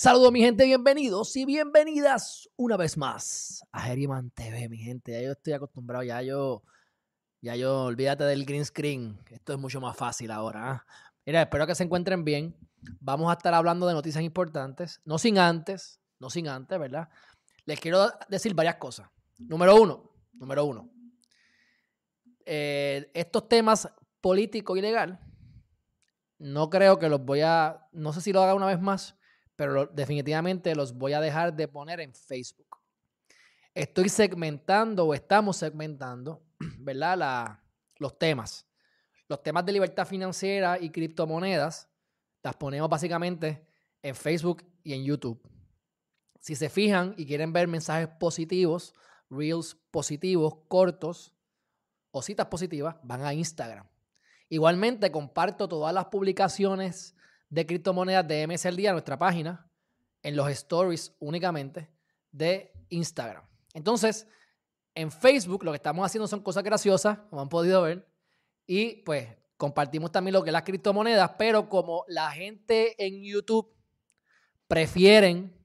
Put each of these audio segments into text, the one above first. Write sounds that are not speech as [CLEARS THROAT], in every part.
Saludos mi gente, bienvenidos y bienvenidas una vez más a Geriman TV, mi gente. Ya yo estoy acostumbrado, ya yo, ya yo, olvídate del green screen. Esto es mucho más fácil ahora. ¿ah? Mira, espero que se encuentren bien. Vamos a estar hablando de noticias importantes, no sin antes, no sin antes, ¿verdad? Les quiero decir varias cosas. Número uno, número uno. Eh, estos temas político y legal, no creo que los voy a, no sé si lo haga una vez más, pero definitivamente los voy a dejar de poner en Facebook. Estoy segmentando o estamos segmentando, [CLEARS THROAT] ¿verdad? los temas. Los temas de libertad financiera y criptomonedas las ponemos básicamente en Facebook y en YouTube. Si se fijan y quieren ver mensajes positivos, reels positivos, cortos o citas positivas, van a Instagram. Igualmente comparto todas las publicaciones de criptomonedas de MS al día, nuestra página, en los stories únicamente de Instagram. Entonces, en Facebook lo que estamos haciendo son cosas graciosas, como han podido ver, y pues compartimos también lo que es las criptomonedas, pero como la gente en YouTube prefieren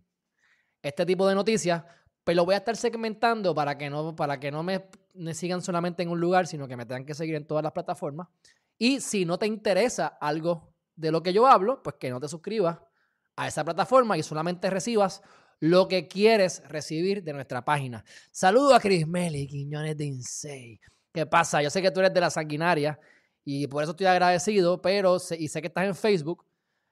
este tipo de noticias, pues lo voy a estar segmentando para que no, para que no me, me sigan solamente en un lugar, sino que me tengan que seguir en todas las plataformas. Y si no te interesa algo de lo que yo hablo, pues que no te suscribas a esa plataforma y solamente recibas lo que quieres recibir de nuestra página. Saludo a Chris Meli, Quiñones de Insane. ¿Qué pasa? Yo sé que tú eres de la sanguinaria y por eso estoy agradecido, pero y sé que estás en Facebook,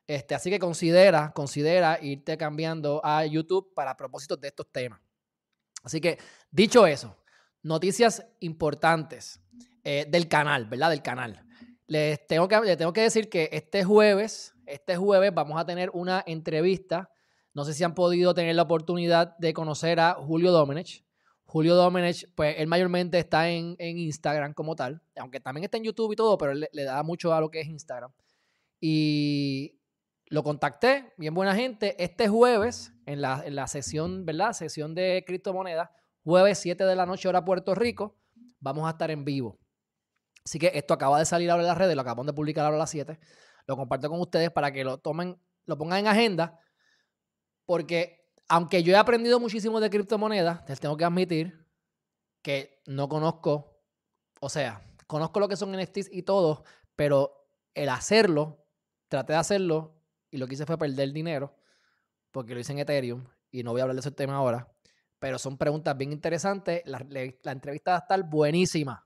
este, así que considera, considera irte cambiando a YouTube para propósitos de estos temas. Así que, dicho eso, noticias importantes eh, del canal, ¿verdad? Del canal. Les tengo, que, tengo que decir que este jueves, este jueves vamos a tener una entrevista. No sé si han podido tener la oportunidad de conocer a Julio Domenech. Julio Domenech, pues él mayormente está en, Instagram como tal, aunque también está en YouTube y todo, pero él le, da mucho a lo que es Instagram. Y lo contacté, bien buena gente, este jueves en la, en la sesión, ¿verdad? Sesión de criptomonedas, jueves 7 de la noche hora Puerto Rico, vamos a estar en vivo. Así que esto acaba de salir ahora en las redes, lo acabamos de publicar ahora a las 7. Lo comparto con ustedes para que lo tomen, lo pongan en agenda. Porque aunque yo he aprendido muchísimo de criptomonedas, les tengo que admitir que no conozco, o sea, conozco lo que son NFTs y todo, pero el hacerlo, traté de hacerlo y lo que hice fue perder dinero porque lo hice en Ethereum y no voy a hablar de ese tema ahora. Pero son preguntas bien interesantes. La, la entrevista va a estar buenísima.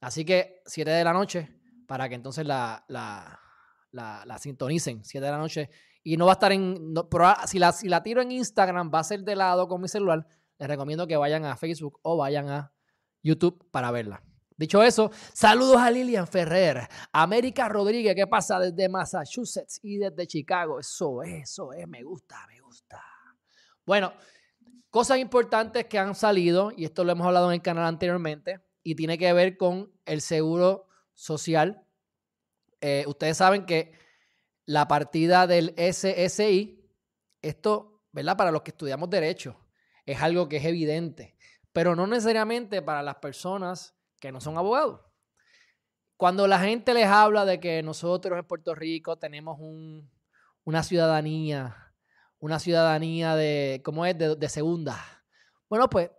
Así que 7 de la noche, para que entonces la, la, la, sintonicen, 7 de la noche. Y no va a estar en. si, la, si la tiro en Instagram, va a ser de lado con mi celular. Les recomiendo que vayan a Facebook o vayan a YouTube para verla. Dicho eso, saludos a Lilian Ferrer, América Rodríguez, ¿qué pasa desde Massachusetts y desde Chicago? Eso es, eso es, me gusta, me gusta. Bueno, cosas importantes que han salido, y esto lo hemos hablado en el canal anteriormente y tiene que ver con el seguro social. Eh, ustedes saben que la partida del SSI, esto, ¿verdad? Para los que estudiamos derecho, es algo que es evidente, pero no necesariamente para las personas que no son abogados. Cuando la gente les habla de que nosotros en Puerto Rico tenemos una ciudadanía, una ciudadanía de, ¿cómo es? de segunda. Bueno, pues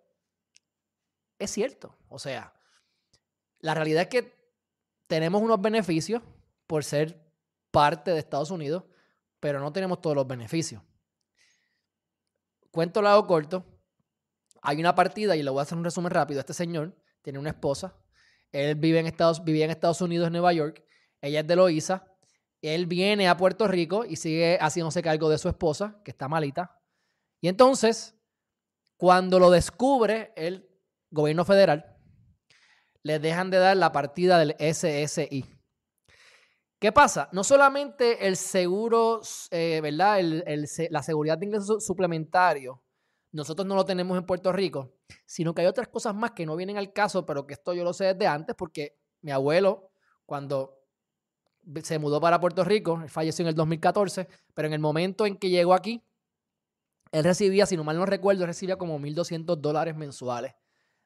es cierto. O sea, la realidad es que tenemos unos beneficios por ser parte de Estados Unidos, pero no tenemos todos los beneficios. Cuento largo corto. Hay una partida, y le voy a hacer un resumen rápido. Este señor tiene una esposa. Él vive en Estados, vivía en Estados Unidos, en Nueva York. Ella es de Loíza. Él viene a Puerto Rico y sigue haciéndose cargo de su esposa, que está malita. Y entonces, cuando lo descubre el gobierno federal, le dejan de dar la partida del SSI. ¿Qué pasa? No solamente el seguro, eh, ¿verdad? la seguridad de ingresos suplementario, nosotros no lo tenemos en Puerto Rico, sino que hay otras cosas más que no vienen al caso, pero que esto yo lo sé desde antes, porque mi abuelo, cuando se mudó para Puerto Rico, falleció en el 2014, pero en el momento en que llegó aquí, él recibía, si no mal no recuerdo, recibía como 1.200 dólares mensuales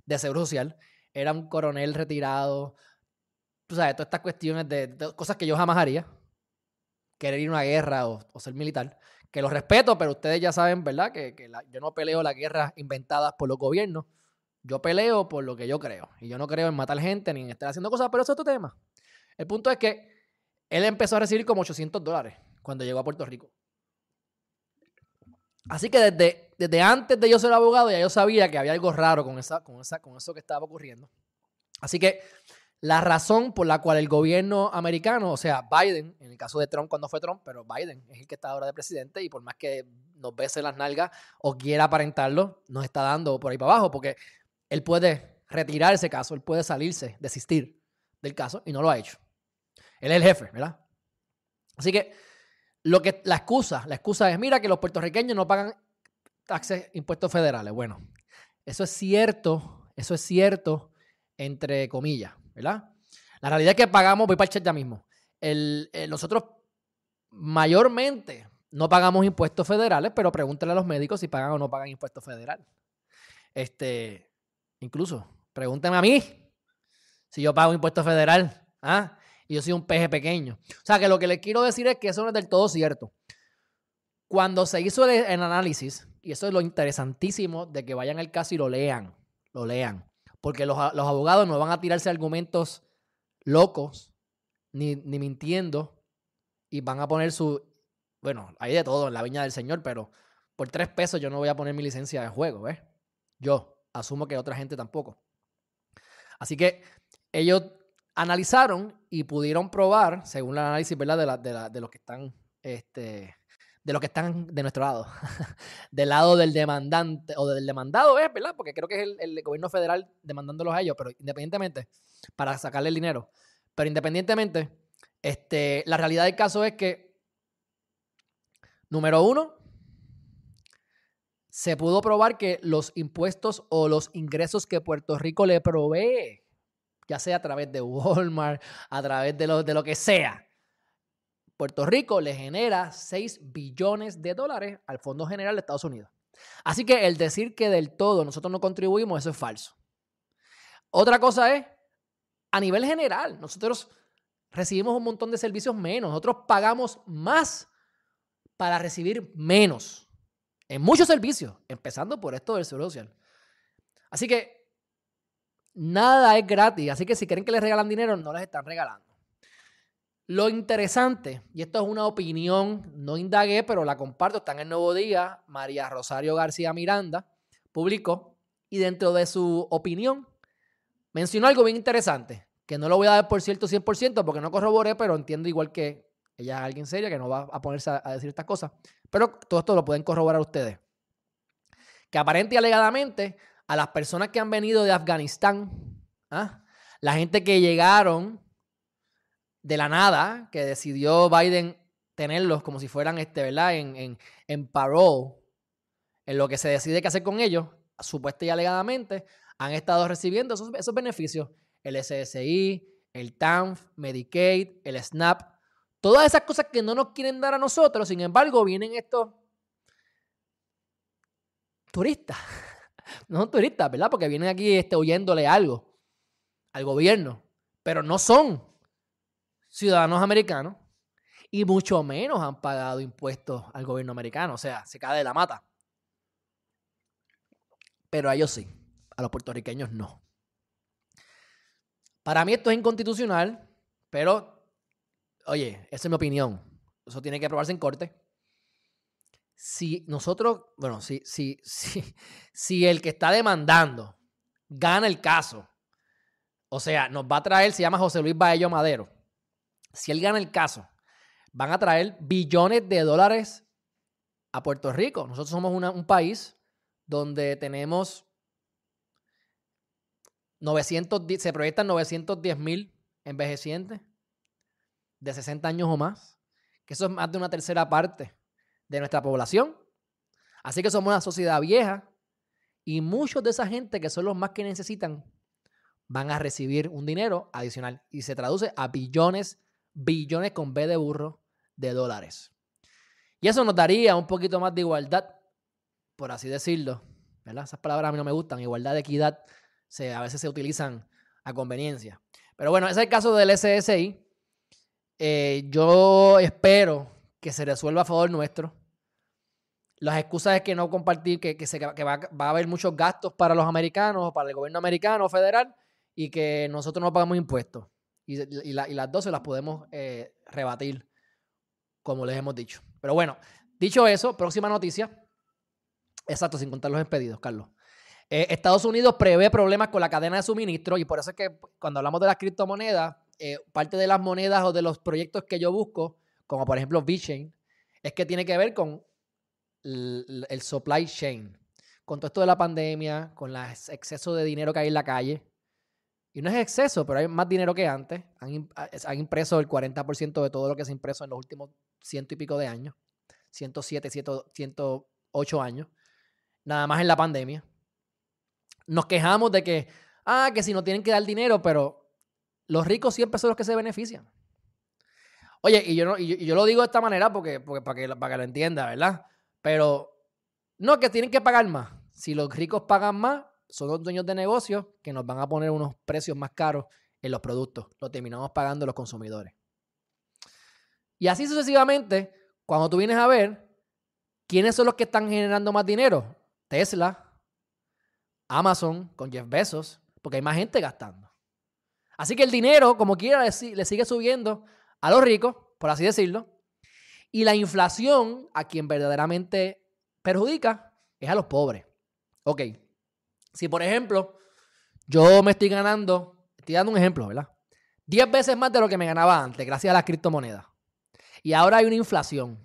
de seguro social. Era un coronel retirado, tú sabes, todas estas cuestiones de, cosas que yo jamás haría, querer ir a una guerra o, ser militar, que lo respeto, pero ustedes ya saben, ¿verdad? Que, yo no peleo las guerras inventadas por los gobiernos, yo peleo por lo que yo creo. Y yo no creo en matar gente ni en estar haciendo cosas, pero eso es otro tema. El punto es que él empezó a recibir como 800 dólares cuando llegó a Puerto Rico. Así que desde, desde antes de yo ser abogado ya yo sabía que había algo raro con, esa, con, esa, con eso que estaba ocurriendo. Así que la razón por la cual el gobierno americano, o sea, Biden, en el caso de Trump cuando fue Trump, pero Biden es el que está ahora de presidente y por más que nos bese las nalgas o quiera aparentarlo, nos está dando por ahí para abajo porque él puede retirar ese caso, él puede salirse, desistir del caso y no lo ha hecho. Él es el jefe, ¿verdad? Así que lo que la excusa, la excusa es, mira que los puertorriqueños no pagan taxes, impuestos federales. Bueno, eso es cierto, eso es cierto entre comillas. ¿verdad? La realidad es que pagamos, voy para el chat ya mismo. El, nosotros mayormente no pagamos impuestos federales, pero pregúntale a los médicos si pagan o no pagan impuestos federales. Este, incluso, pregúntame a mí si yo pago impuesto federal. ¿ah? Yo soy un peje pequeño. O sea que lo que les quiero decir es que eso no es del todo cierto. Cuando se hizo el, análisis, y eso es lo interesantísimo de que vayan al caso y lo lean, lo lean porque los, abogados no van a tirarse argumentos locos ni, mintiendo y van a poner su... Bueno, hay de todo en la viña del Señor, pero por tres pesos yo no voy a poner mi licencia de juego, ¿ves? Yo asumo que otra gente tampoco. Así que ellos analizaron y pudieron probar, según el análisis ¿verdad? De, la, de, de los que están este, de los que están de nuestro lado, [LAUGHS] del lado del demandante o del demandado es, ¿verdad? Porque creo que es el, gobierno federal demandándolos a ellos, pero independientemente, para sacarle el dinero. Pero independientemente, este, la realidad del caso es que, número uno, se pudo probar que los impuestos o los ingresos que Puerto Rico le provee, ya sea a través de Walmart, a través de lo, de lo que sea, Puerto Rico le genera 6 billones de dólares al Fondo General de Estados Unidos. Así que el decir que del todo nosotros no contribuimos, eso es falso. Otra cosa es, a nivel general, nosotros recibimos un montón de servicios menos. Nosotros pagamos más para recibir menos en muchos servicios, empezando por esto del seguro social. Así que nada es gratis. Así que si quieren que les regalan dinero, no les están regalando. Lo interesante, y esto es una opinión, no indagué, pero la comparto, está en el Nuevo Día, María Rosario García Miranda publicó, y dentro de su opinión mencionó algo bien interesante, que no lo voy a dar por cierto 100% porque no corroboré, pero entiendo igual que ella es alguien seria que no va a ponerse a, decir estas cosas, pero todo esto lo pueden corroborar ustedes. Que aparente y alegadamente a las personas que han venido de Afganistán, ¿ah? la gente que llegaron de la nada, que decidió Biden tenerlos como si fueran, este, ¿verdad? En, en, en parole, en lo que se decide qué hacer con ellos, supuestamente y alegadamente, han estado recibiendo esos, esos beneficios. El SSI, el TANF, Medicaid, el SNAP, todas esas cosas que no nos quieren dar a nosotros, sin embargo, vienen estos turistas no son turistas, ¿verdad? Porque vienen aquí este, huyéndole algo al gobierno, pero no son ciudadanos americanos y mucho menos han pagado impuestos al gobierno americano, o sea, se cae de la mata. Pero a ellos sí, a los puertorriqueños no. Para mí esto es inconstitucional, pero, oye, esa es mi opinión. Eso tiene que aprobarse en corte. Si nosotros, bueno, si, si, [LAUGHS] si, si el que está demandando gana el caso, o sea, nos va a traer, se llama José Luis Baello Madero. Si él gana el caso, van a traer billones de dólares a Puerto Rico. Nosotros somos un país donde tenemos 900, se proyectan 910 mil envejecientes de 60 años o más, que eso es más de una tercera parte de nuestra población. Así que somos una sociedad vieja y muchos de esa gente que son los más que necesitan van a recibir un dinero adicional y se traduce a billones, billones con B de burro de dólares. Y eso nos daría un poquito más de igualdad, por así decirlo. Esas palabras a mí no me gustan. Igualdad, equidad, se, a veces se utilizan a conveniencia. Pero bueno, ese es el caso del SSI. Eh, yo espero que se resuelva a favor nuestro. Las excusas es que no compartir, que, que, se, que va, va, a haber muchos gastos para los americanos, para el gobierno americano federal, y que nosotros no pagamos impuestos. Y, y, las dos se las podemos eh, rebatir, como les hemos dicho. Pero bueno, dicho eso, próxima noticia. Exacto, sin contar los expedidos, Carlos. Eh, Estados Unidos prevé problemas con la cadena de suministro y por eso es que cuando hablamos de las criptomonedas, eh, parte de las monedas o de los proyectos que yo busco, como por ejemplo VeChain, es que tiene que ver con el, el supply chain. Con todo esto de la pandemia, con el exceso de dinero que hay en la calle, y no es exceso, pero hay más dinero que antes. Han, han impreso el 40% de todo lo que se ha impreso en los últimos ciento y pico de años. 107, 108 años. Nada más en la pandemia. Nos quejamos de que, ah, que si no tienen que dar dinero, pero los ricos siempre son los que se benefician. Oye, y yo, no, y yo, lo digo de esta manera porque, porque para, que, para que lo entienda, ¿verdad? Pero no, que tienen que pagar más. Si los ricos pagan más, son los dueños de negocios que nos van a poner unos precios más caros en los productos. Lo terminamos pagando los consumidores. Y así sucesivamente, cuando tú vienes a ver quiénes son los que están generando más dinero, Tesla, Amazon con Jeff Bezos, porque hay más gente gastando. Así que el dinero, como quiera, le sigue subiendo a los ricos, por así decirlo. Y la inflación, a quien verdaderamente perjudica, es a los pobres. Ok, si, por ejemplo, yo me estoy ganando, estoy dando un ejemplo, ¿verdad? 10 veces más de lo que me ganaba antes, gracias a las criptomonedas. Y ahora hay una inflación.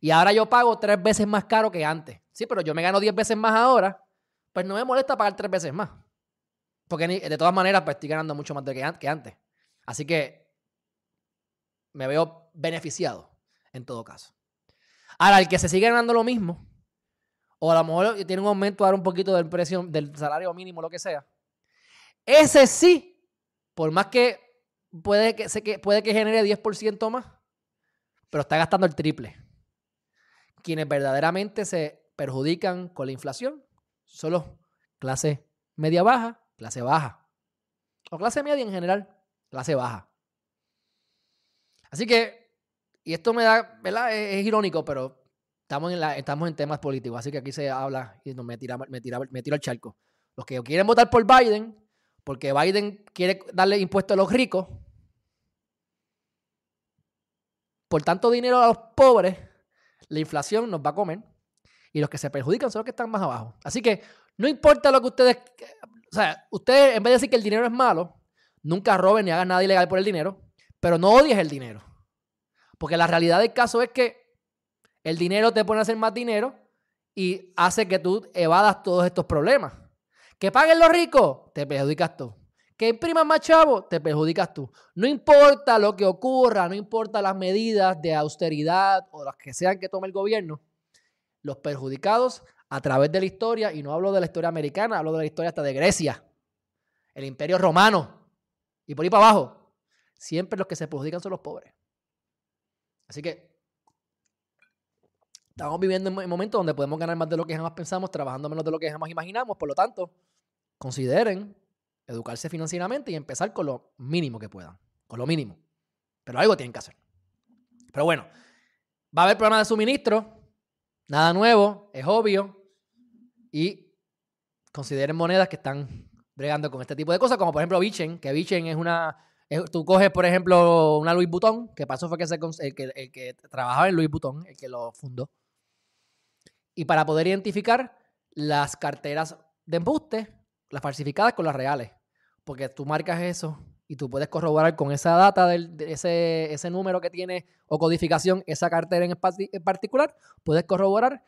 Y ahora yo pago tres veces más caro que antes. Sí, pero yo me gano 10 veces más ahora, pues no me molesta pagar tres veces más. Porque de todas maneras, pues estoy ganando mucho más de que antes. Así que me veo beneficiado en todo caso. Ahora, el que se sigue ganando lo mismo, o a lo mejor tiene un aumento ahora un poquito del precio del salario mínimo, lo que sea. Ese sí, por más que puede que, puede que genere 10% más, pero está gastando el triple. Quienes verdaderamente se perjudican con la inflación son los clase media baja, clase baja. O clase media en general, clase baja. Así que, y esto me da, ¿verdad? es irónico, pero Estamos en, la, estamos en temas políticos, así que aquí se habla y me, tira, me, tira, me tiro al charco. Los que quieren votar por Biden, porque Biden quiere darle impuestos a los ricos, por tanto dinero a los pobres, la inflación nos va a comer y los que se perjudican son los que están más abajo. Así que no importa lo que ustedes, o sea, ustedes en vez de decir que el dinero es malo, nunca roben ni hagan nada ilegal por el dinero, pero no odies el dinero. Porque la realidad del caso es que el dinero te pone a hacer más dinero y hace que tú evadas todos estos problemas. Que paguen los ricos, te perjudicas tú. Que impriman más chavos, te perjudicas tú. No importa lo que ocurra, no importa las medidas de austeridad o las que sean que tome el gobierno, los perjudicados a través de la historia, y no hablo de la historia americana, hablo de la historia hasta de Grecia, el imperio romano, y por ahí para abajo, siempre los que se perjudican son los pobres. Así que Estamos viviendo en momentos donde podemos ganar más de lo que jamás pensamos, trabajando menos de lo que jamás imaginamos. Por lo tanto, consideren educarse financieramente y empezar con lo mínimo que puedan. Con lo mínimo. Pero algo tienen que hacer. Pero bueno, va a haber problemas de suministro. Nada nuevo, es obvio. Y consideren monedas que están bregando con este tipo de cosas, como por ejemplo Bichen, que Bichen es una... tú coges, por ejemplo, una Louis Vuitton, que pasó fue que, se, el, que, el que trabajaba en Louis Vuitton, el que lo fundó. Y para poder identificar las carteras de embuste, las falsificadas con las reales. Porque tú marcas eso y tú puedes corroborar con esa data, del, de ese, ese número que tiene o codificación, esa cartera en particular, puedes corroborar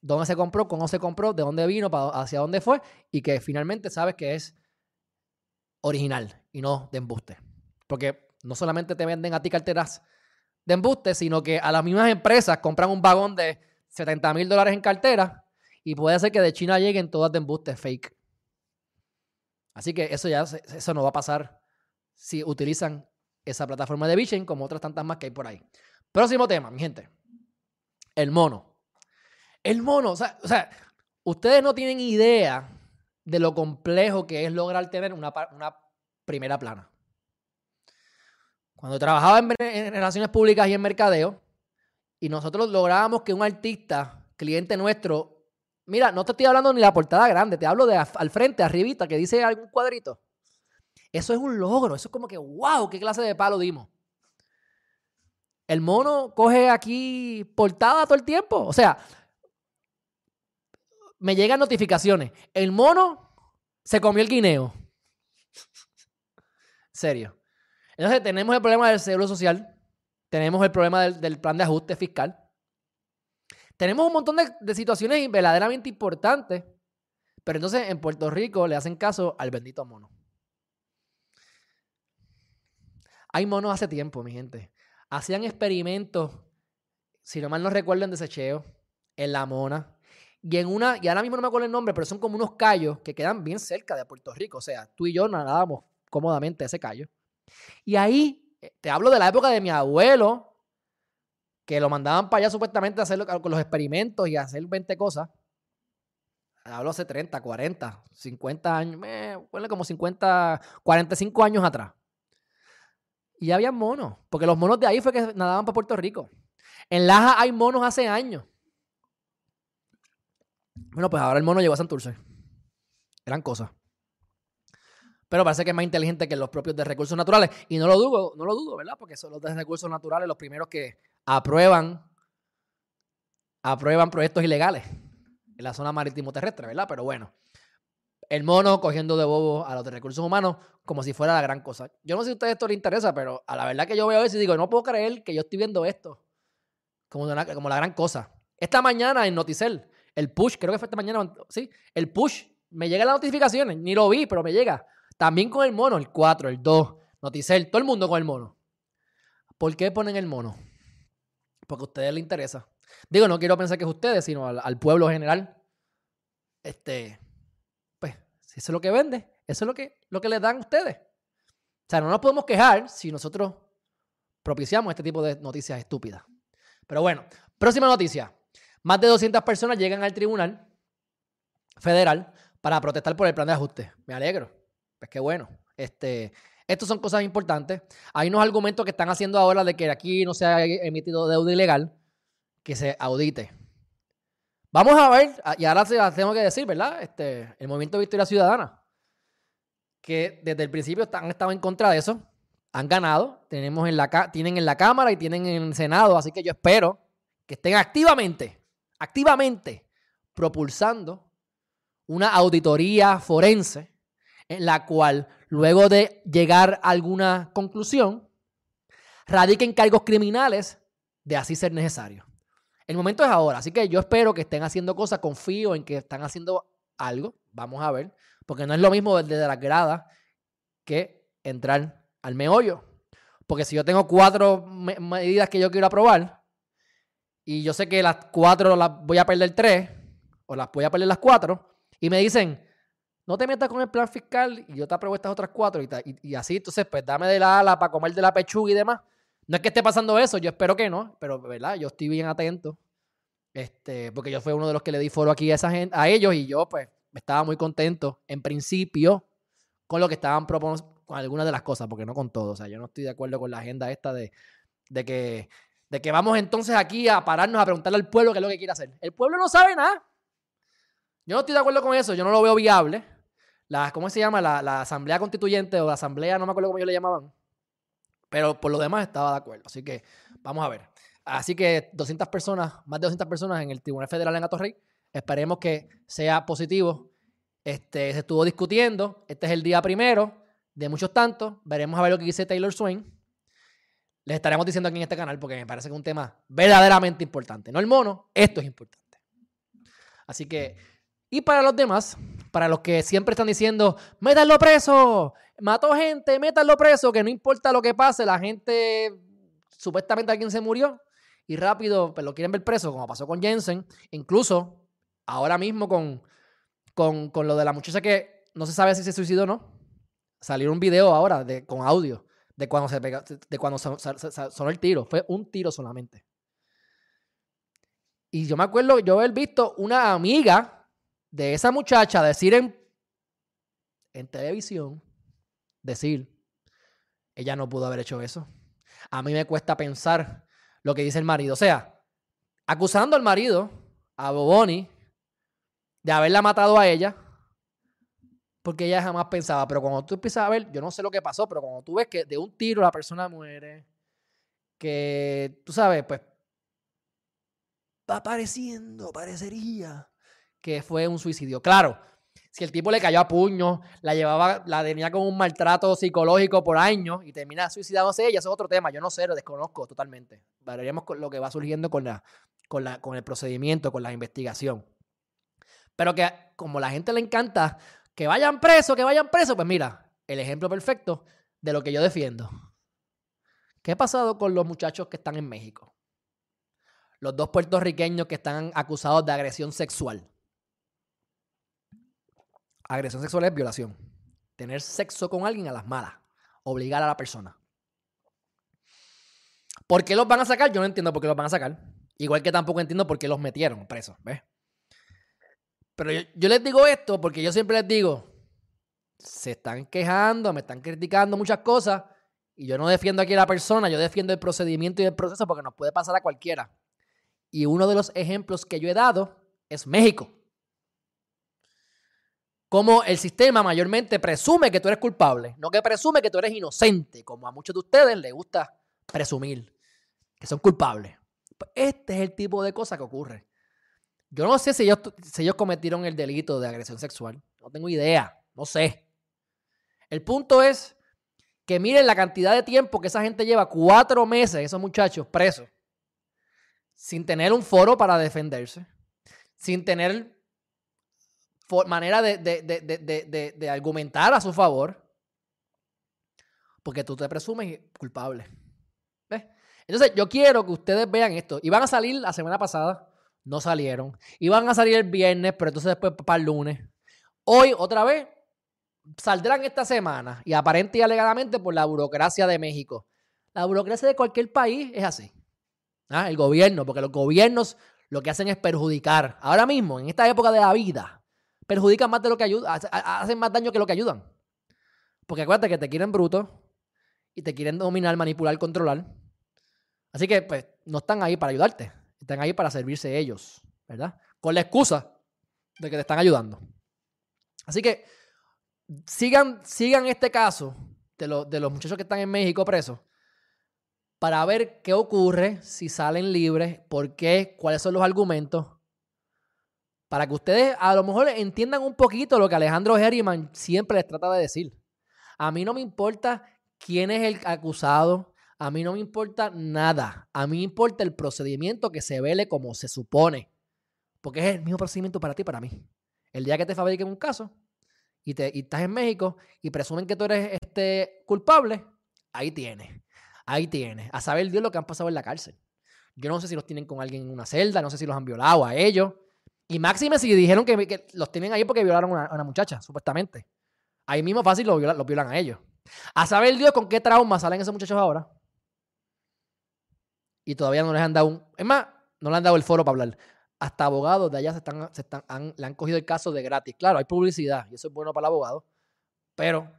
dónde se compró, cómo se compró, de dónde vino, hacia dónde fue y que finalmente sabes que es original y no de embuste. Porque no solamente te venden a ti carteras de embuste, sino que a las mismas empresas compran un vagón de 70 mil dólares en cartera y puede ser que de China lleguen todas de embuste fake. Así que eso ya eso no va a pasar si utilizan esa plataforma de Bitcoin como otras tantas más que hay por ahí. Próximo tema, mi gente. El mono. El mono, o sea, o sea, ustedes no tienen idea de lo complejo que es lograr tener una primera plana. Cuando trabajaba en, relaciones públicas y en mercadeo, y nosotros lográbamos que un artista, cliente nuestro, mira, no te estoy hablando ni la portada grande, te hablo de al frente, arribita, que dice algún cuadrito. Eso es un logro, eso es como que, wow, qué clase de palo dimos. El mono coge aquí portada todo el tiempo. O sea, me llegan notificaciones. El mono se comió el guineo. [LAUGHS] Serio. Entonces tenemos el problema del seguro social. Tenemos el problema del, plan de ajuste fiscal. Tenemos un montón de, situaciones verdaderamente importantes. Pero entonces en Puerto Rico le hacen caso al bendito mono. Hay monos hace tiempo, mi gente. Hacían experimentos, si no mal no recuerdo, en desecheo, en La Mona, y en una, y ahora mismo no me acuerdo el nombre, pero son como unos callos que quedan bien cerca de Puerto Rico. O sea, tú y yo nadábamos cómodamente ese callo. Y ahí, eh, te hablo de la época de mi abuelo, que lo mandaban para allá supuestamente a hacer con los experimentos y hacer 20 cosas. Hablo hace 30, 40, 50 años, me como 50, 45 años atrás. Y había monos, porque los monos de ahí fue que nadaban para Puerto Rico. En Laja hay monos hace años. Bueno, pues ahora el mono llegó a Santurce. Gran cosa. Pero parece que es más inteligente que los propios de recursos naturales. Y no lo dudo, no lo dudo, ¿verdad? Porque son los de recursos naturales los primeros que aprueban, aprueban proyectos ilegales en la zona marítimo terrestre, ¿verdad? Pero bueno, el mono cogiendo de bobo a los de recursos humanos como si fuera la gran cosa. Yo no sé si a ustedes esto les interesa, pero a la verdad que yo veo eso y digo, no puedo creer que yo estoy viendo esto como, como la gran cosa. Esta mañana en Noticel el push, creo que fue esta mañana, sí, el push, me llega las notificaciones, ni lo vi, pero me llega. También con el mono, el 4, el 2, Noticel, todo el mundo con el mono. ¿Por qué ponen el mono? Porque a ustedes les interesa. Digo, no quiero pensar que es ustedes, sino al, pueblo general. Este, pues, eso es lo que vende, eso es lo que, lo que les dan a ustedes. O sea, no nos podemos quejar si nosotros propiciamos este tipo de noticias estúpidas. Pero bueno, próxima noticia. Más de 200 personas llegan al tribunal federal para protestar por el plan de ajuste. Me alegro. Pues qué bueno. Este, estos son cosas importantes. Hay unos argumentos que están haciendo ahora de que aquí no se ha emitido deuda ilegal, que se audite. Vamos a ver, y ahora se tengo que decir, ¿verdad? Este, el Movimiento Victoria Ciudadana, que desde el principio han estado en contra de eso, han ganado, tenemos en la, tienen en la Cámara y tienen en el Senado, así que yo espero que estén activamente activamente propulsando una auditoría forense en la cual, luego de llegar a alguna conclusión, radiquen cargos criminales de así ser necesario. El momento es ahora, así que yo espero que estén haciendo cosas, confío en que están haciendo algo, vamos a ver, porque no es lo mismo desde las gradas que entrar al meollo. Porque si yo tengo cuatro medidas que yo quiero aprobar, y yo sé que las cuatro las voy a perder tres, o las voy a perder las cuatro, y me dicen, no te metas con el plan fiscal y yo te apruebo estas otras cuatro, y, así, entonces, pues dame de la ala para comer de la pechuga y demás. No es que esté pasando eso, yo espero que no, pero, ¿verdad? Yo estoy bien atento Este, porque yo fui uno de los que le di foro aquí a esa gente, a ellos, y yo, pues, estaba muy contento, en principio, con lo que estaban proponiendo, con algunas de las cosas, porque no con todo. O sea, yo no estoy de acuerdo con la agenda esta de, de que, de que vamos entonces aquí a pararnos a preguntarle al pueblo qué es lo que quiere hacer. El pueblo no sabe nada. Yo no estoy de acuerdo con eso, yo no lo veo viable. La, ¿Cómo se llama? La, la asamblea constituyente o la asamblea, no me acuerdo cómo ellos le llamaban. Pero por lo demás estaba de acuerdo. Así que vamos a ver. Así que 200 personas, más de 200 personas en el Tribunal Federal en Atorrey. Esperemos que sea positivo. Este, se estuvo discutiendo. Este es el día primero de muchos tantos. Veremos a ver lo que dice Taylor Swain. Les estaremos diciendo aquí en este canal porque me parece que es un tema verdaderamente importante. No el mono, esto es importante. Así que, y para los demás, para los que siempre están diciendo, métanlo preso, mató gente, métanlo preso, que no importa lo que pase, la gente, supuestamente alguien se murió y rápido pues, lo quieren ver preso, como pasó con Jensen, incluso ahora mismo con, con, con lo de la muchacha que no se sabe si se suicidó o no. Salió un video ahora de, con audio de cuando se pega, de cuando sonó el tiro. Fue un tiro solamente. Y yo me acuerdo yo haber visto una amiga de esa muchacha decir en, en televisión, decir, ella no pudo haber hecho eso. A mí me cuesta pensar lo que dice el marido. O sea, acusando al marido, a Boboni, de haberla matado a ella, porque ella jamás pensaba. Pero cuando tú empiezas a ver, yo no sé lo que pasó, pero cuando tú ves que de un tiro la persona muere, que tú sabes, pues va pareciendo, parecería que fue un suicidio. Claro, si el tipo le cayó a puño, la llevaba, la tenía con un maltrato psicológico por años y termina suicidándose ella, eso es otro tema. Yo no sé, lo desconozco totalmente. Veremos lo que va surgiendo con, la, con, la, con el procedimiento, con la investigación. Pero que como la gente le encanta que vayan presos, que vayan presos. Pues mira, el ejemplo perfecto de lo que yo defiendo. ¿Qué ha pasado con los muchachos que están en México? Los dos puertorriqueños que están acusados de agresión sexual. Agresión sexual es violación. Tener sexo con alguien a las malas. Obligar a la persona. ¿Por qué los van a sacar? Yo no entiendo por qué los van a sacar. Igual que tampoco entiendo por qué los metieron presos. ¿Ves? Pero yo, les digo esto porque yo siempre les digo, se están quejando, me están criticando muchas cosas y yo no defiendo aquí a la persona, yo defiendo el procedimiento y el proceso porque nos puede pasar a cualquiera. Y uno de los ejemplos que yo he dado es México. Como el sistema mayormente presume que tú eres culpable, no que presume que tú eres inocente, como a muchos de ustedes les gusta presumir que son culpables. Pues este es el tipo de cosa que ocurre. Yo no sé si ellos, si ellos cometieron el delito de agresión sexual. No tengo idea. No sé. El punto es que miren la cantidad de tiempo que esa gente lleva, cuatro meses, esos muchachos presos, sin tener un foro para defenderse, sin tener manera de, de, argumentar a su favor, porque tú te presumes culpable. ¿Ves? Entonces, yo quiero que ustedes vean esto. Y van a salir la semana pasada no salieron. Iban a salir el viernes, pero entonces después para el lunes. Hoy, otra vez, saldrán esta semana y aparente y alegadamente por la burocracia de México. La burocracia de cualquier país es así. ¿Ah? El gobierno, porque los gobiernos lo que hacen es perjudicar. Ahora mismo, en esta época de la vida, perjudican más de lo que ayudan, hacen más daño que lo que ayudan. Porque acuérdate que te quieren bruto y te quieren dominar, manipular, controlar. Así que, pues, no están ahí para ayudarte. Están ahí para servirse ellos, ¿verdad? Con la excusa de que te están ayudando. Así que sigan, sigan este caso de, de los muchachos que están en México presos para ver qué ocurre, si salen libres, por qué, cuáles son los argumentos, para que ustedes a lo mejor entiendan un poquito lo que Alejandro Herriman siempre les trata de decir. A mí no me importa quién es el acusado, a mí no me importa nada. A mí me importa el procedimiento que se vele como se supone. Porque es el mismo procedimiento para ti y para mí. El día que te fabriquen un caso y, te, estás en México y presumen que tú eres este, culpable, ahí tienes. Ahí tienes. A saber Dios lo que han pasado en la cárcel. Yo no sé si los tienen con alguien en una celda, no sé si los han violado a ellos. Y máxime si dijeron que, los tienen ahí porque violaron a una, muchacha, supuestamente. Ahí mismo fácil los violan, los violan a ellos. A saber Dios con qué trauma salen esos muchachos ahora y todavía no les han dado un... Es más, no le han dado el foro para hablar. hasta abogados de allá se están, se están, le han cogido el caso de gratis. Claro, hay publicidad y eso es bueno para el abogado, pero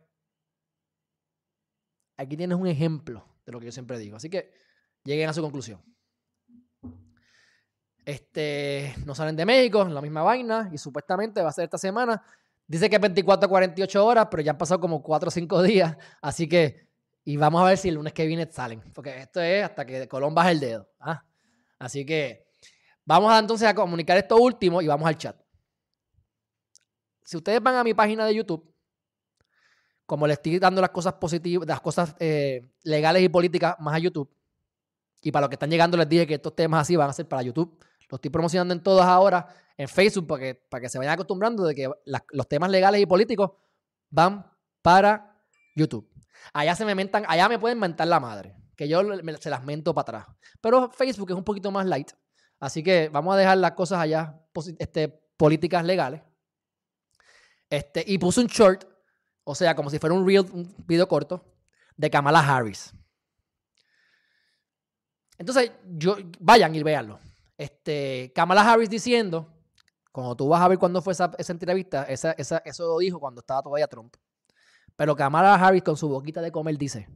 aquí tienes un ejemplo de lo que yo siempre digo. Así que lleguen a su conclusión. Este, no salen de México, la misma vaina, y supuestamente va a ser esta semana. Dice que 24 a 48 horas, pero ya han pasado como 4 o 5 [LAUGHS] días. Así que, y vamos a ver si el lunes que viene salen. Porque esto es hasta que Colón baje el dedo. ¿ah? Así que, vamos entonces a comunicar esto último y vamos al chat. Si ustedes van a mi página de YouTube, como le estoy dando las cosas positivas, las cosas eh, legales y políticas más a YouTube, y para los que están llegando les dije que estos temas así van a ser para YouTube. Lo estoy promocionando en todas ahora, en Facebook, para que, para que se vayan acostumbrando de que los temas legales y políticos van para YouTube. Allá se me mentan, allá me pueden mentar la madre, que yo se las mento para atrás. Pero Facebook es un poquito más light. Así que vamos a dejar las cosas allá, este, políticas legales. Este, y puse un short, o sea, como si fuera un, real, un video corto, de Kamala Harris. Entonces, yo, vayan y véanlo. Este, Kamala Harris diciendo, cuando tú vas a ver cuándo fue esa, entrevista, esa, eso lo dijo cuando estaba todavía Trump. Pero Kamala Harris con su boquita de comer dice,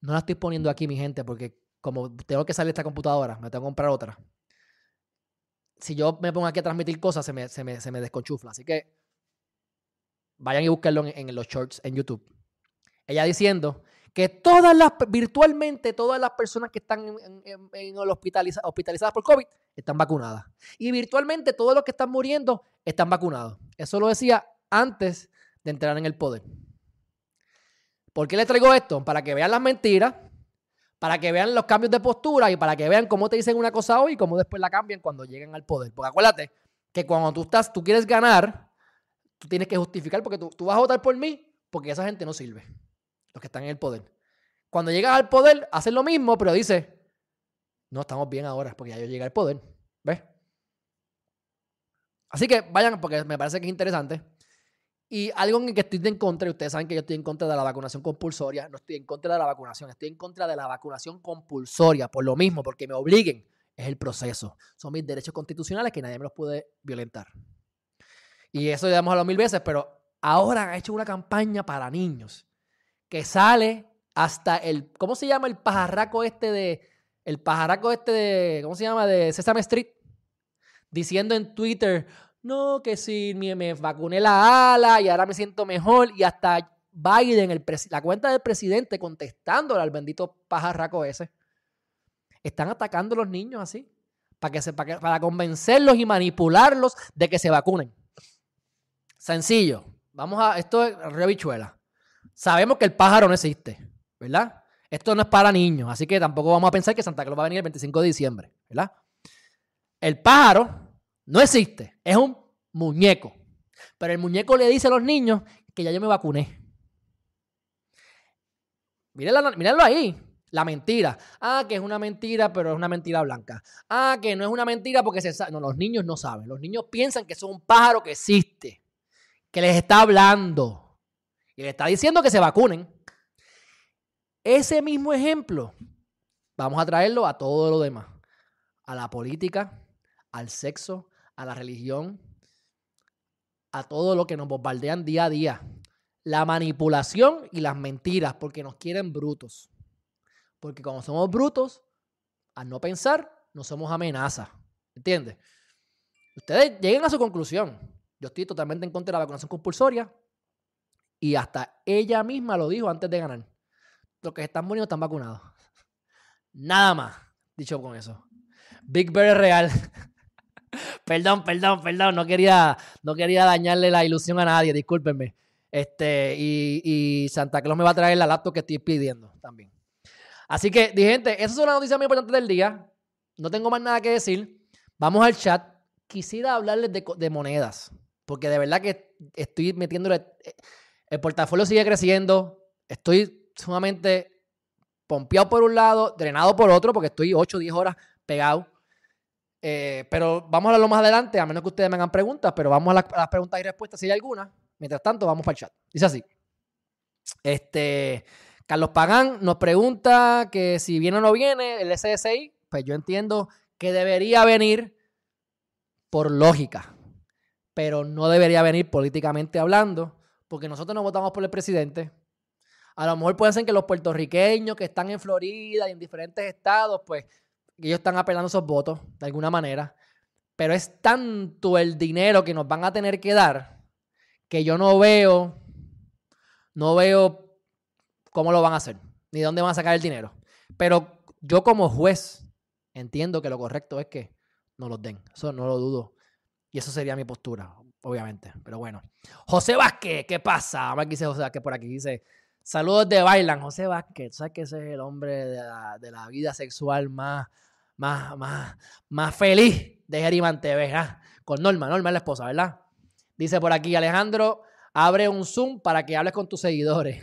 no la estoy poniendo aquí, mi gente, porque como tengo que salir esta computadora, me tengo que comprar otra. Si yo me pongo aquí a transmitir cosas, se me, se me, desconchufla. Así que vayan y búsquenlo en, en los shorts en YouTube. Ella diciendo que todas las, virtualmente todas las personas que están en, hospitalizadas por COVID están vacunadas. Y virtualmente todos los que están muriendo están vacunados. Eso lo decía antes de entrar en el poder. ¿Por qué les traigo esto? Para que vean las mentiras, para que vean los cambios de postura y para que vean cómo te dicen una cosa hoy y cómo después la cambian cuando lleguen al poder. Porque acuérdate que cuando tú estás, tú quieres ganar, tú tienes que justificar porque tú, tú vas a votar por mí porque esa gente no sirve los que están en el poder. Cuando llegas al poder, hacen lo mismo, pero dice, no, estamos bien ahora, porque ya yo llegué al poder. ¿Ves? Así que vayan, porque me parece que es interesante. Y algo en que estoy en contra, y ustedes saben que yo estoy en contra de la vacunación compulsoria, no estoy en contra de la vacunación, estoy en contra de la vacunación compulsoria, por lo mismo, porque me obliguen, es el proceso. Son mis derechos constitucionales que nadie me los puede violentar. Y eso ya hemos hablado mil veces, pero ahora han hecho una campaña para niños que sale hasta el, ¿cómo se llama el pajarraco este de, el pajarraco este de, ¿cómo se llama? De Sesame Street, diciendo en Twitter, no, que si me, vacuné la ala y ahora me siento mejor, y hasta Biden, el la cuenta del presidente, contestándole al bendito pajarraco ese. Están atacando a los niños así, para, que se, para, para convencerlos y manipularlos de que se vacunen. Sencillo. Vamos a, esto es rebichuela. Sabemos que el pájaro no existe, ¿verdad? Esto no es para niños, así que tampoco vamos a pensar que Santa Claus va a venir el 25 de diciembre, ¿verdad? El pájaro no existe, es un muñeco. Pero el muñeco le dice a los niños que ya yo me vacuné. Mírenlo, ahí, la mentira. Ah, que es una mentira, pero es una mentira blanca. Ah, que no es una mentira porque se No, los niños no saben. Los niños piensan que es un pájaro que existe, que les está hablando. Y le está diciendo que se vacunen. Ese mismo ejemplo, vamos a traerlo a todo lo demás. A la política, al sexo, a la religión, a todo lo que nos bombardean día a día. La manipulación y las mentiras, porque nos quieren brutos. Porque como somos brutos, al no pensar, no somos amenaza. ¿Entiendes? Ustedes lleguen a su conclusión. Yo estoy totalmente en contra de la vacunación compulsoria. Y hasta ella misma lo dijo antes de ganar. Los que están muriendo están vacunados. Nada más, dicho con eso. Big Bear es real. [LAUGHS] perdón, perdón, perdón. No quería, no quería dañarle la ilusión a nadie, discúlpenme. Este, y, Santa Claus me va a traer la laptop que estoy pidiendo también. Así que, gente, esas son las noticias muy importantes del día. No tengo más nada que decir. Vamos al chat. Quisiera hablarles de, de monedas, porque de verdad que estoy metiéndole eh, el portafolio sigue creciendo. Estoy sumamente pompeado por un lado, drenado por otro, porque estoy 8 o 10 horas pegado. Eh, pero vamos a hablarlo más adelante, a menos que ustedes me hagan preguntas, pero vamos a las, preguntas y respuestas si hay alguna. Mientras tanto, vamos para el chat. Dice así. Este, Carlos Pagán nos pregunta que si viene o no viene el SSI. Pues yo entiendo que debería venir, por lógica, pero no debería venir políticamente hablando, porque nosotros no votamos por el presidente. A lo mejor puede ser que los puertorriqueños que están en Florida y en diferentes estados, pues ellos están apelando esos votos de alguna manera. Pero es tanto el dinero que nos van a tener que dar que yo no veo, no veo cómo lo van a hacer, ni dónde van a sacar el dinero. Pero yo como juez entiendo que lo correcto es que no los den. Eso no lo dudo. Y eso sería mi postura, obviamente. Pero bueno. José Vázquez, ¿qué pasa? Vamos dice José Vázquez por aquí. Dice, saludos de Bailan. José Vázquez, ¿sabes que ese es el hombre de la, vida sexual más, más, más, más feliz de Geriman TV? ¿ah? Con Norma, Norma es la esposa, ¿verdad? Dice por aquí, Alejandro, abre un Zoom para que hables con tus seguidores.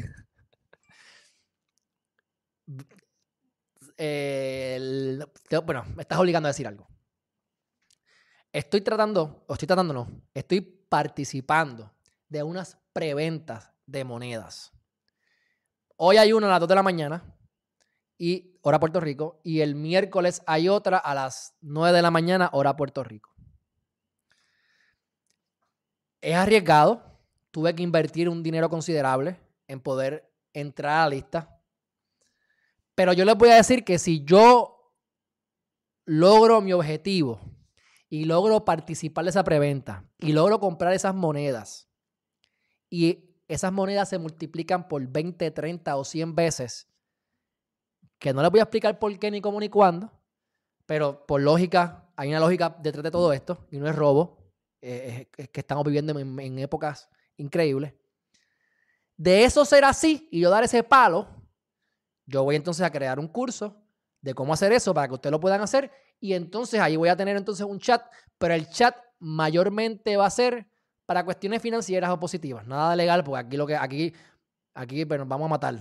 [LAUGHS] bueno, me estás obligando a decir algo. Estoy tratando, o estoy tratando no, estoy participando de unas preventas de monedas. Hoy hay una a las 2 de la mañana, y hora Puerto Rico, y el miércoles hay otra a las 9 de la mañana, hora Puerto Rico. Es arriesgado, tuve que invertir un dinero considerable en poder entrar a la lista. Pero yo les voy a decir que si yo logro mi objetivo y logro participar de esa preventa y logro comprar esas monedas y esas monedas se multiplican por 20, 30 o 100 veces, que no les voy a explicar por qué, ni cómo, ni cuándo, pero por lógica, hay una lógica detrás de todo esto y no es robo, es, que estamos viviendo en, en épocas increíbles. De eso ser así y yo dar ese palo, yo voy entonces a crear un curso de cómo hacer eso para que ustedes lo puedan hacer y entonces ahí voy a tener entonces un chat, pero el chat mayormente va a ser para cuestiones financieras o positivas, nada legal, porque aquí lo que aquí aquí pero nos vamos a matar.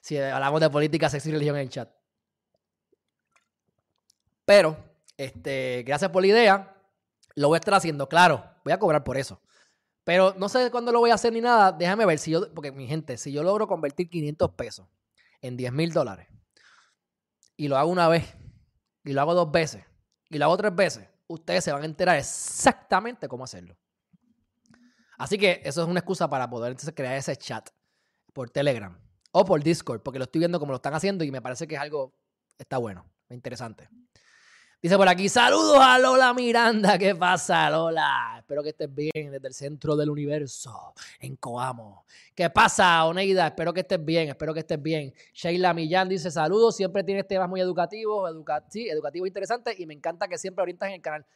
Si hablamos de política, sexo y religión en el chat. Pero este, gracias por la idea. Lo voy a estar haciendo, claro, voy a cobrar por eso. Pero no sé cuándo lo voy a hacer ni nada. Déjame ver si yo, porque mi gente, si yo logro convertir 500 pesos en 10 mil dólares y lo hago una vez y lo hago dos veces y lo hago tres veces, ustedes se van a enterar exactamente cómo hacerlo. Así que eso es una excusa para poder entonces crear ese chat por Telegram o por Discord, porque lo estoy viendo como lo están haciendo y me parece que es algo, está bueno, interesante. Dice por aquí, saludos a Lola Miranda. ¿Qué pasa, Lola? Espero que estés bien desde el centro del universo, en Coamo. ¿Qué pasa, Oneida? Espero que estés bien, espero que estés bien. Sheila Millán dice, saludos, siempre tienes temas muy educativos, educa sí, educativos interesantes y me encanta que siempre orientas en el canal.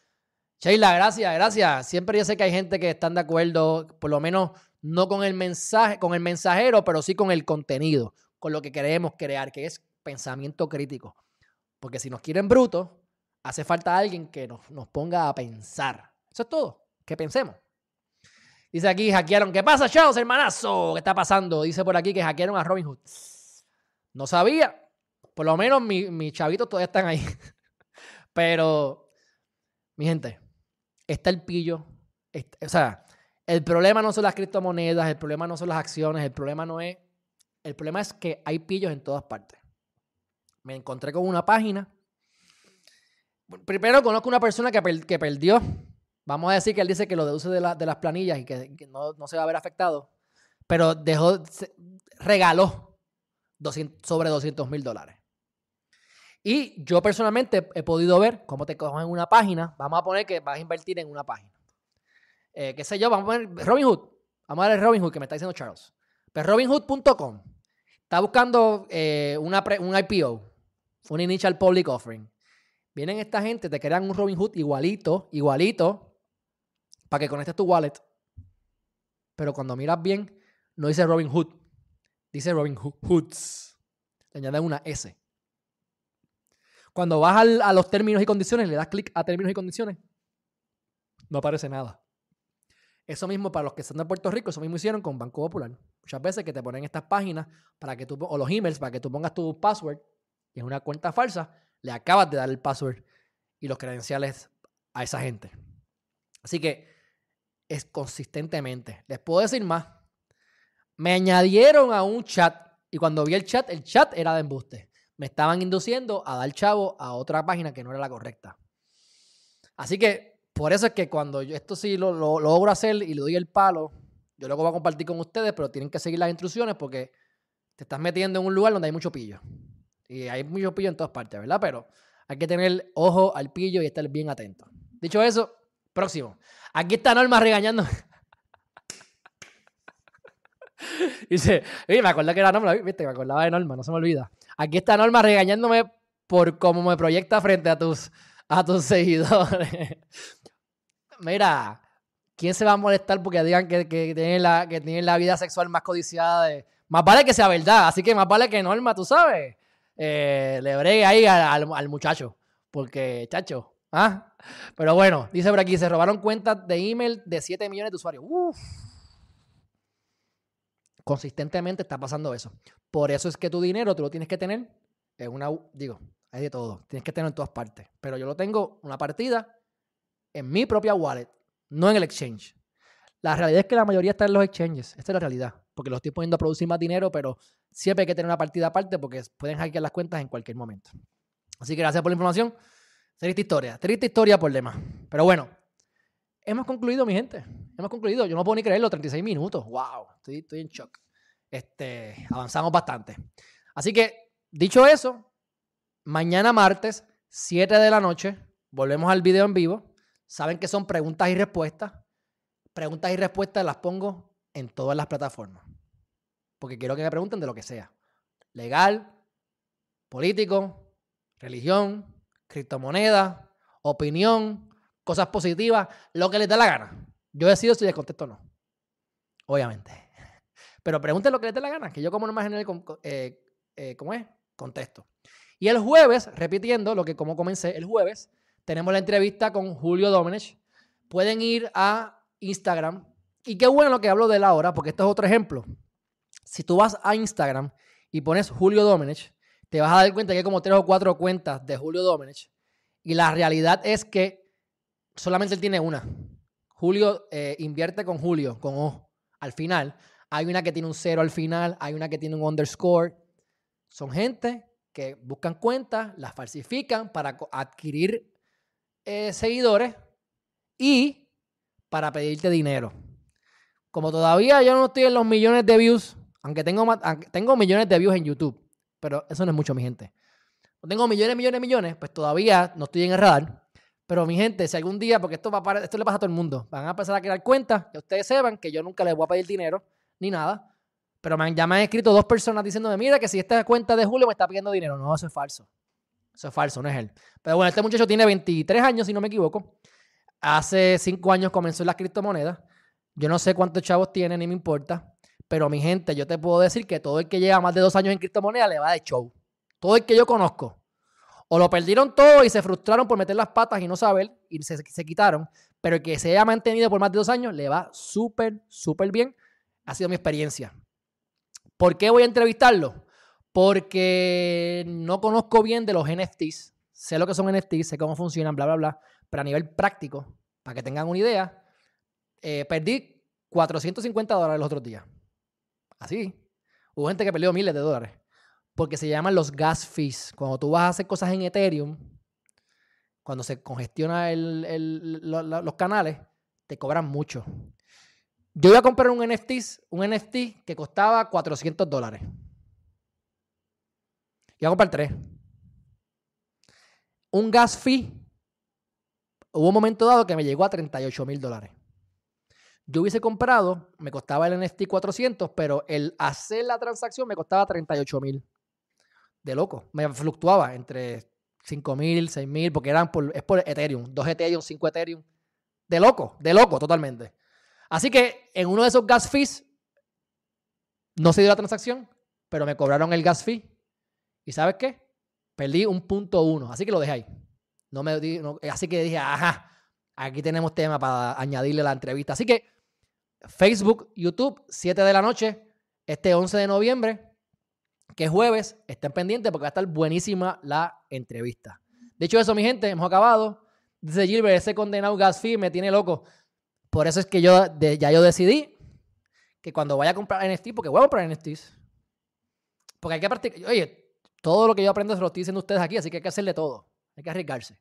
Sheila, gracias, gracias. Siempre yo sé que hay gente que están de acuerdo, por lo menos no con el mensaje, con el mensajero, pero sí con el contenido, con lo que queremos crear, que es pensamiento crítico. Porque si nos quieren brutos, hace falta alguien que nos, ponga a pensar. Eso es todo, que pensemos. Dice aquí, hackearon. ¿Qué pasa, chavos, hermanazo? ¿Qué está pasando? Dice por aquí que hackearon a Robin Hood. No sabía. Por lo menos mis chavitos todavía están ahí. [LAUGHS] Pero, mi gente, está el pillo. o sea, el problema no son las criptomonedas, el problema no son las acciones, el problema no es. El problema es que hay pillos en todas partes. Me encontré con una página Primero conozco una persona que, que, perdió. Vamos a decir que él dice que lo deduce de, de las planillas y que, no, se va a ver afectado. Pero dejó, regaló sobre 200 mil dólares. Y yo personalmente he podido ver cómo te cogen una página. Vamos a poner que vas a invertir en una página. Eh, ¿Qué sé yo? Vamos a poner Robinhood. Vamos a ver Robinhood que me está diciendo Charles. Pues Robinhood.com está buscando eh, una un IPO, un Initial Public Offering. Vienen esta gente, te crean un Robinhood igualito, igualito, para que conectes tu wallet. Pero cuando miras bien, no dice Robinhood, dice Robin Hoods. Le añaden una S. Cuando vas a los términos y condiciones, le das clic a términos y condiciones, no aparece nada. Eso mismo para los que están de Puerto Rico, eso mismo hicieron con Banco Popular. Muchas veces que te ponen estas páginas para que tú, o los emails para que tú pongas tu password y es una cuenta falsa le acabas de dar el password y los credenciales a esa gente. Así que es consistentemente. Les puedo decir más. Me añadieron a un chat y cuando vi el chat, el chat era de embuste. Me estaban induciendo a dar chavo a otra página que no era la correcta. Así que Por eso es que cuando yo esto sí lo, lo, logro hacer y le doy el palo, yo luego voy a compartir con ustedes, pero tienen que seguir las instrucciones porque te estás metiendo en un lugar donde hay mucho pillo. Y hay mucho pillo en todas partes, ¿verdad? Pero hay que tener ojo al pillo y estar bien atento. Dicho eso, próximo. Aquí está Norma regañando. [LAUGHS] Dice, me acuerdo que era Norma, viste, me acordaba de Norma, no se me olvida. Aquí está Norma regañándome por cómo me proyecta frente a tus, a tus [LAUGHS] seguidores. Mira, ¿quién se va a molestar porque digan que, que, tienen la, que tienen la vida sexual más codiciada? De... Más vale que sea verdad, así que más vale que Norma, tú sabes, eh, le bregue ahí al, muchacho, porque, chacho, ¿ah? Pero bueno, dice por aquí, se robaron cuentas de email de 7 millones de usuarios. Consistentemente está pasando eso. Por eso es que tu dinero tú lo tienes que tener en una, digo, hay de todo, tienes que tenerlo en todas partes. Pero yo lo tengo una partida en mi propia wallet, no en el exchange. La realidad es que la mayoría está en los exchanges. Esta es la realidad. Porque lo estoy poniendo a producir más dinero, pero siempre hay que tener una partida aparte porque pueden hackear las cuentas en cualquier momento. Así que gracias por la información. Triste historia. Triste historia por demás. Pero bueno, hemos concluido, mi gente. Hemos concluido. Yo no puedo ni creerlo. 36 minutos. ¡Wow! Estoy, estoy en shock. Este, avanzamos bastante. Así que, dicho eso, mañana martes, 7 de la noche, volvemos al video en vivo. Saben que son preguntas y respuestas. Preguntas y respuestas las pongo en todas las plataformas. Porque quiero que me pregunten de lo que sea. Legal, político, religión, criptomoneda, opinión, cosas positivas, lo que les da la gana. Yo decido si les contesto o no. Obviamente. [LAUGHS] Pero pregunten lo que les dé la gana, que yo como no más general, eh, eh, ¿cómo es? Contesto. Y el jueves, repitiendo lo que como comencé, el jueves tenemos la entrevista con Julio Domenech. Pueden ir a Instagram. Y qué bueno que hablo de él ahora, porque esto es otro ejemplo. Si tú vas a Instagram y pones Julio Domenech, te vas a dar cuenta que hay como tres o cuatro cuentas de Julio Domenech. Y la realidad es que solamente él tiene una. Julio eh, invierte con Julio, con O, al final. Hay una que tiene un cero al final, hay una que tiene un underscore. Son gente que buscan cuentas, las falsifican para adquirir eh, seguidores y para pedirte dinero. Como todavía yo no estoy en los millones de views, aunque tengo, tengo millones de views en YouTube, pero eso no es mucho, mi gente. No tengo millones, millones, millones, pues todavía no estoy en el radar. Pero mi gente, si algún día, porque esto, va a, esto le pasa a todo el mundo, van a empezar a crear cuentas, que ustedes sepan que yo nunca les voy a pedir dinero ni nada. Pero ya me han escrito dos personas diciéndome, mira que si esta cuenta de Julio me está pidiendo dinero. No, eso es falso. Eso es falso, no es él. Pero bueno, este muchacho tiene 23 años, si no me equivoco. Hace 5 años comenzó en las criptomonedas. Yo no sé cuántos chavos tiene, ni me importa. Pero mi gente, yo te puedo decir que todo el que lleva más de dos años en criptomonedas le va de show. Todo el que yo conozco. O lo perdieron todo y se frustraron por meter las patas y no saber y se, se quitaron. Pero el que se haya mantenido por más de dos años le va súper, súper bien. Ha sido mi experiencia. ¿Por qué voy a entrevistarlo? porque no conozco bien de los NFTs. Sé lo que son NFTs, sé cómo funcionan, bla, bla, bla. Pero a nivel práctico, para que tengan una idea, eh, perdí 450 dólares los otros días. Así. Hubo gente que perdió miles de dólares. Porque se llaman los gas fees. Cuando tú vas a hacer cosas en Ethereum, cuando se congestiona los canales, te cobran mucho. Yo iba a comprar un NFT, un NFT que costaba 400 dólares. Y a comprar tres. Un gas fee. Hubo un momento dado que me llegó a 38 mil dólares. Yo hubiese comprado, me costaba el NFT 400, pero el hacer la transacción me costaba 38 mil. De loco. Me fluctuaba entre 5 mil, 6 mil, porque eran por, es por Ethereum. 2 Ethereum, 5 Ethereum. De loco, de loco totalmente. Así que en uno de esos gas fees no se dio la transacción, pero me cobraron el gas fee ¿Y sabes qué? Perdí un punto uno. Así que lo dejé ahí. No me, así que dije, ajá, aquí tenemos tema para añadirle la entrevista. Así que Facebook, YouTube, 7 de la noche, este 11 de noviembre, que es jueves, estén pendientes porque va a estar buenísima la entrevista. De hecho, eso, mi gente, hemos acabado. Dice Gilbert, ese condenado gas fee me tiene loco. Por eso es que yo ya yo decidí que cuando vaya a comprar NFT, porque voy a comprar NFTs, porque hay que practicar. Oye, todo lo que yo aprendo se lo estoy diciendo ustedes aquí, así que hay que hacerle todo. Hay que arriesgarse.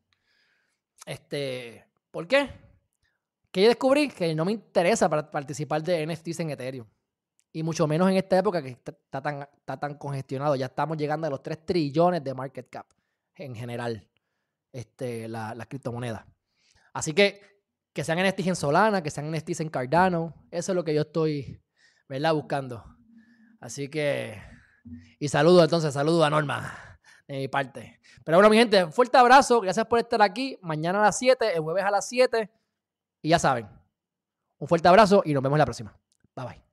Este, ¿Por qué? Que yo descubrí que no me interesa participar de NFTs en Ethereum. Y mucho menos en esta época que está tan, está tan congestionado. Ya estamos llegando a los 3 trillones de market cap en general, este, las la criptomonedas. Así que que sean NFTs en Solana, que sean NFTs en Cardano. Eso es lo que yo estoy, ¿verdad? Buscando. Así que, y saludo entonces, saludo a Norma de mi parte. Pero bueno, mi gente, fuerte abrazo, gracias por estar aquí. Mañana a las 7, el jueves a las 7. Y ya saben, un fuerte abrazo y nos vemos la próxima. Bye bye.